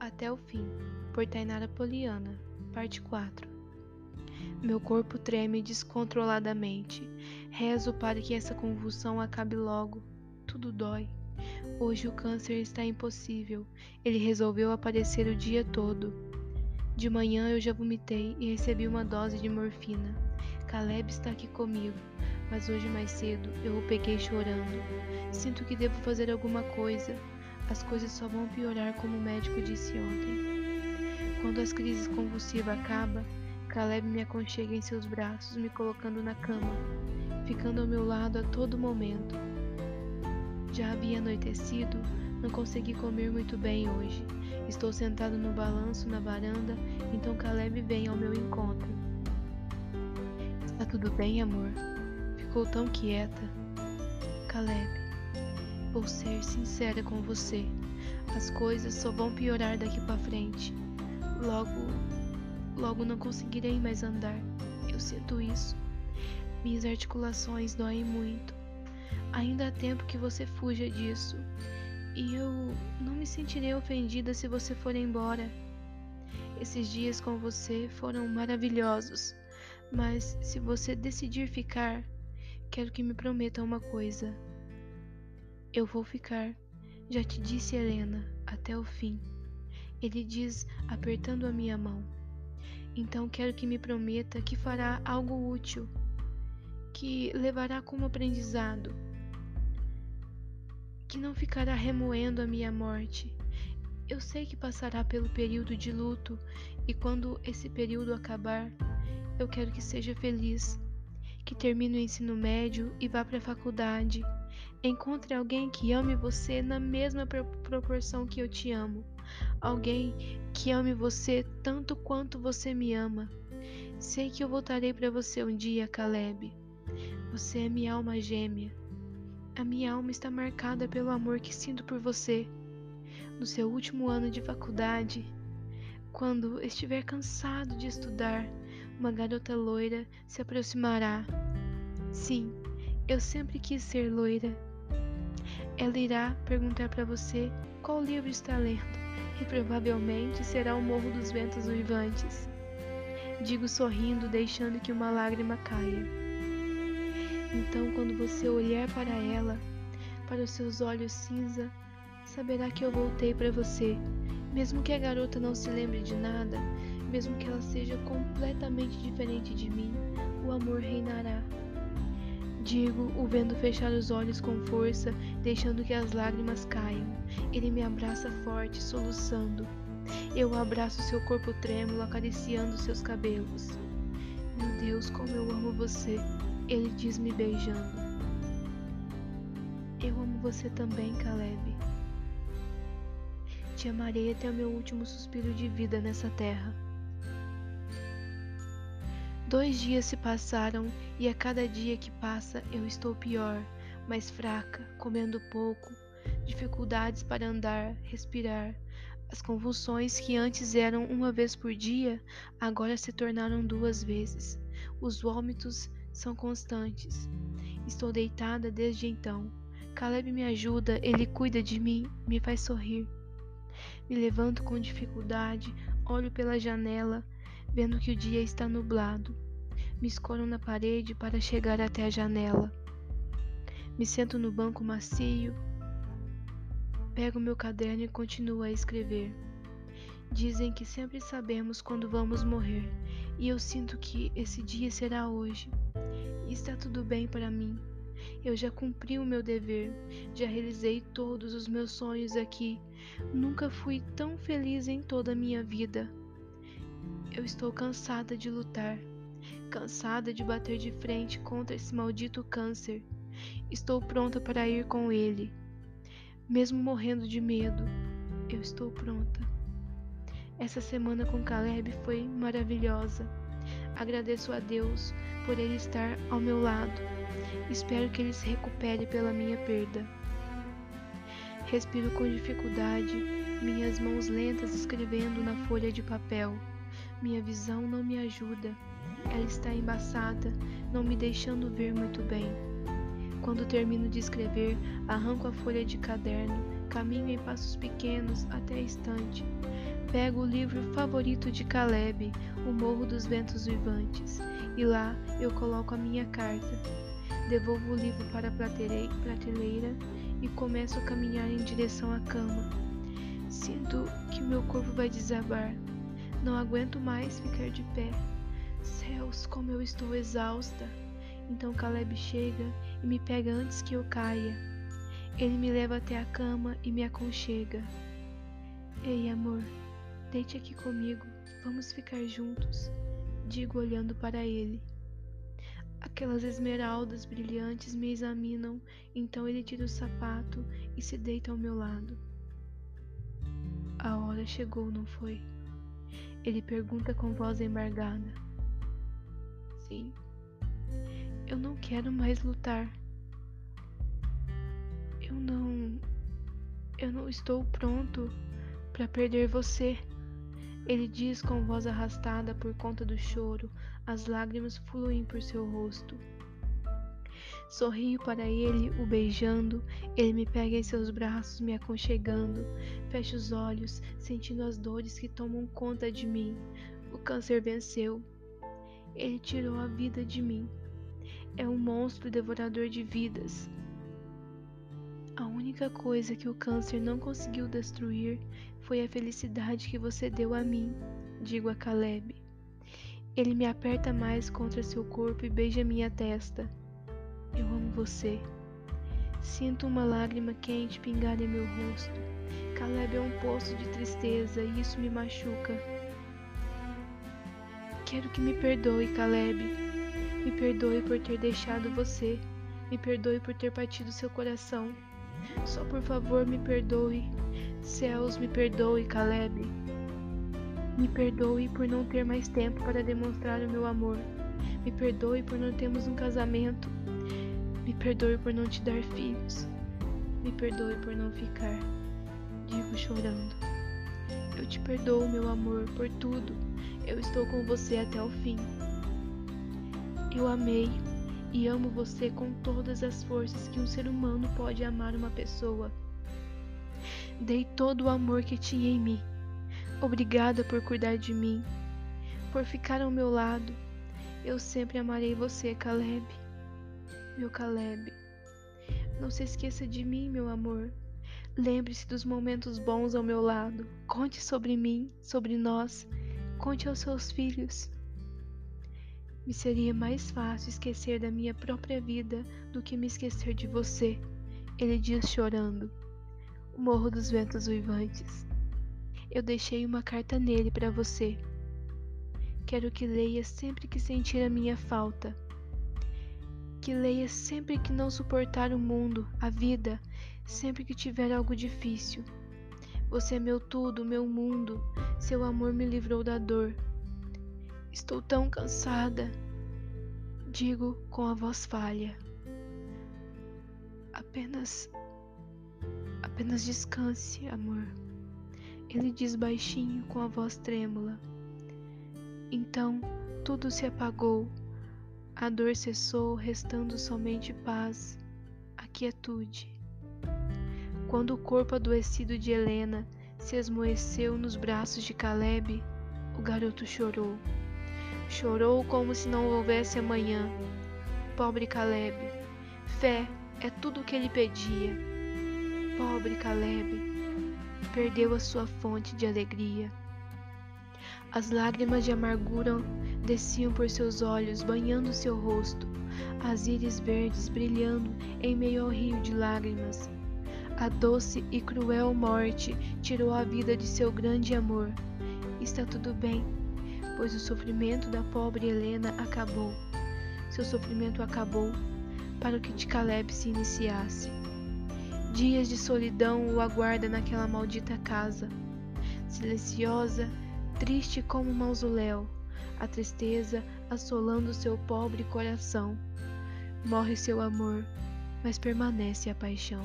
até o fim, por Tainara Poliana, parte 4. Meu corpo treme descontroladamente. Rezo para que essa convulsão acabe logo. Tudo dói. Hoje o câncer está impossível. Ele resolveu aparecer o dia todo. De manhã eu já vomitei e recebi uma dose de morfina. Caleb está aqui comigo, mas hoje mais cedo eu o peguei chorando. Sinto que devo fazer alguma coisa. As coisas só vão piorar como o médico disse ontem. Quando as crises convulsivas acabam, Caleb me aconchega em seus braços, me colocando na cama, ficando ao meu lado a todo momento. Já havia anoitecido, não consegui comer muito bem hoje. Estou sentado no balanço na varanda, então Caleb vem ao meu encontro. Está tudo bem, amor? Ficou tão quieta. Caleb, vou ser sincera com você. As coisas só vão piorar daqui para frente. Logo, logo não conseguirei mais andar. Eu sinto isso. Minhas articulações doem muito. Ainda há tempo que você fuja disso. E eu não me sentirei ofendida se você for embora. Esses dias com você foram maravilhosos, mas se você decidir ficar, quero que me prometa uma coisa. Eu vou ficar, já te disse Helena, até o fim. Ele diz, apertando a minha mão. Então quero que me prometa que fará algo útil, que levará como aprendizado que não ficará remoendo a minha morte. Eu sei que passará pelo período de luto e quando esse período acabar, eu quero que seja feliz, que termine o ensino médio e vá para a faculdade. Encontre alguém que ame você na mesma proporção que eu te amo. Alguém que ame você tanto quanto você me ama. Sei que eu voltarei para você um dia, Caleb. Você é minha alma gêmea. A minha alma está marcada pelo amor que sinto por você. No seu último ano de faculdade, quando estiver cansado de estudar, uma garota loira se aproximará. Sim, eu sempre quis ser loira. Ela irá perguntar para você qual livro está lendo e provavelmente será o Morro dos Ventos Uivantes. Digo sorrindo, deixando que uma lágrima caia. Então, quando você olhar para ela, para os seus olhos cinza, saberá que eu voltei para você. Mesmo que a garota não se lembre de nada, mesmo que ela seja completamente diferente de mim, o amor reinará. Digo, o vendo fechar os olhos com força, deixando que as lágrimas caiam. Ele me abraça forte, soluçando. Eu abraço seu corpo trêmulo, acariciando seus cabelos. Meu Deus, como eu amo você! Ele diz me beijando. Eu amo você também, Caleb. Te amarei até o meu último suspiro de vida nessa terra. Dois dias se passaram e a cada dia que passa eu estou pior, mais fraca, comendo pouco, dificuldades para andar, respirar. As convulsões que antes eram uma vez por dia, agora se tornaram duas vezes. Os vômitos são constantes. Estou deitada desde então. Caleb me ajuda, ele cuida de mim, me faz sorrir. Me levanto com dificuldade, olho pela janela, vendo que o dia está nublado. Me escoro na parede para chegar até a janela. Me sento no banco macio, pego meu caderno e continuo a escrever. Dizem que sempre sabemos quando vamos morrer, e eu sinto que esse dia será hoje. Está tudo bem para mim. Eu já cumpri o meu dever, já realizei todos os meus sonhos aqui. Nunca fui tão feliz em toda a minha vida. Eu estou cansada de lutar, cansada de bater de frente contra esse maldito câncer. Estou pronta para ir com ele. Mesmo morrendo de medo, eu estou pronta. Essa semana com Caleb foi maravilhosa. Agradeço a Deus por ele estar ao meu lado. Espero que ele se recupere pela minha perda. Respiro com dificuldade, minhas mãos lentas escrevendo na folha de papel. Minha visão não me ajuda. Ela está embaçada, não me deixando ver muito bem. Quando termino de escrever, arranco a folha de caderno caminho em passos pequenos até a estante. Pego o livro favorito de Caleb, O Morro dos Ventos Vivantes, e lá eu coloco a minha carta. Devolvo o livro para a prateleira e começo a caminhar em direção à cama. Sinto que meu corpo vai desabar. Não aguento mais ficar de pé. Céus, como eu estou exausta. Então Caleb chega e me pega antes que eu caia. Ele me leva até a cama e me aconchega. Ei, amor, deite aqui comigo. Vamos ficar juntos. Digo olhando para ele. Aquelas esmeraldas brilhantes me examinam, então ele tira o sapato e se deita ao meu lado. A hora chegou, não foi? Ele pergunta com voz embargada. Sim. Eu não quero mais lutar. Eu não. Eu não estou pronto para perder você. Ele diz com voz arrastada por conta do choro, as lágrimas fluem por seu rosto. Sorrio para ele, o beijando. Ele me pega em seus braços, me aconchegando. Fecho os olhos, sentindo as dores que tomam conta de mim. O câncer venceu. Ele tirou a vida de mim. É um monstro devorador de vidas. A única coisa que o câncer não conseguiu destruir foi a felicidade que você deu a mim, digo a Caleb. Ele me aperta mais contra seu corpo e beija minha testa. Eu amo você. Sinto uma lágrima quente pingar em meu rosto. Caleb é um poço de tristeza e isso me machuca. Quero que me perdoe, Caleb. Me perdoe por ter deixado você. Me perdoe por ter partido seu coração. Só por favor, me perdoe. Céus, me perdoe, Caleb. Me perdoe por não ter mais tempo para demonstrar o meu amor. Me perdoe por não termos um casamento. Me perdoe por não te dar filhos. Me perdoe por não ficar. Digo chorando. Eu te perdoo, meu amor, por tudo. Eu estou com você até o fim. Eu amei e amo você com todas as forças que um ser humano pode amar uma pessoa. Dei todo o amor que tinha em mim Obrigada por cuidar de mim, por ficar ao meu lado. Eu sempre amarei você, Caleb. Meu Caleb. Não se esqueça de mim, meu amor. Lembre-se dos momentos bons ao meu lado. Conte sobre mim, sobre nós. Conte aos seus filhos. Me seria mais fácil esquecer da minha própria vida do que me esquecer de você, ele diz chorando. O Morro dos Ventos Uivantes. Eu deixei uma carta nele para você. Quero que leia sempre que sentir a minha falta. Que leia sempre que não suportar o mundo, a vida, sempre que tiver algo difícil. Você é meu tudo, meu mundo. Seu amor me livrou da dor. Estou tão cansada. Digo com a voz falha. Apenas. Apenas descanse, amor. Ele diz baixinho com a voz trêmula. Então tudo se apagou, a dor cessou, restando somente paz, a quietude. Quando o corpo adoecido de Helena se esmoeceu nos braços de Caleb, o garoto chorou. Chorou como se não houvesse amanhã. Pobre Caleb, fé é tudo o que ele pedia. Pobre Caleb, perdeu a sua fonte de alegria. As lágrimas de amargura desciam por seus olhos, banhando seu rosto, as íris verdes brilhando em meio ao rio de lágrimas. A doce e cruel morte tirou a vida de seu grande amor. Está tudo bem, pois o sofrimento da pobre Helena acabou. Seu sofrimento acabou para que de Caleb se iniciasse. Dias de solidão o aguarda naquela maldita casa, silenciosa, triste como um mausoléu, a tristeza assolando seu pobre coração. Morre seu amor, mas permanece a paixão.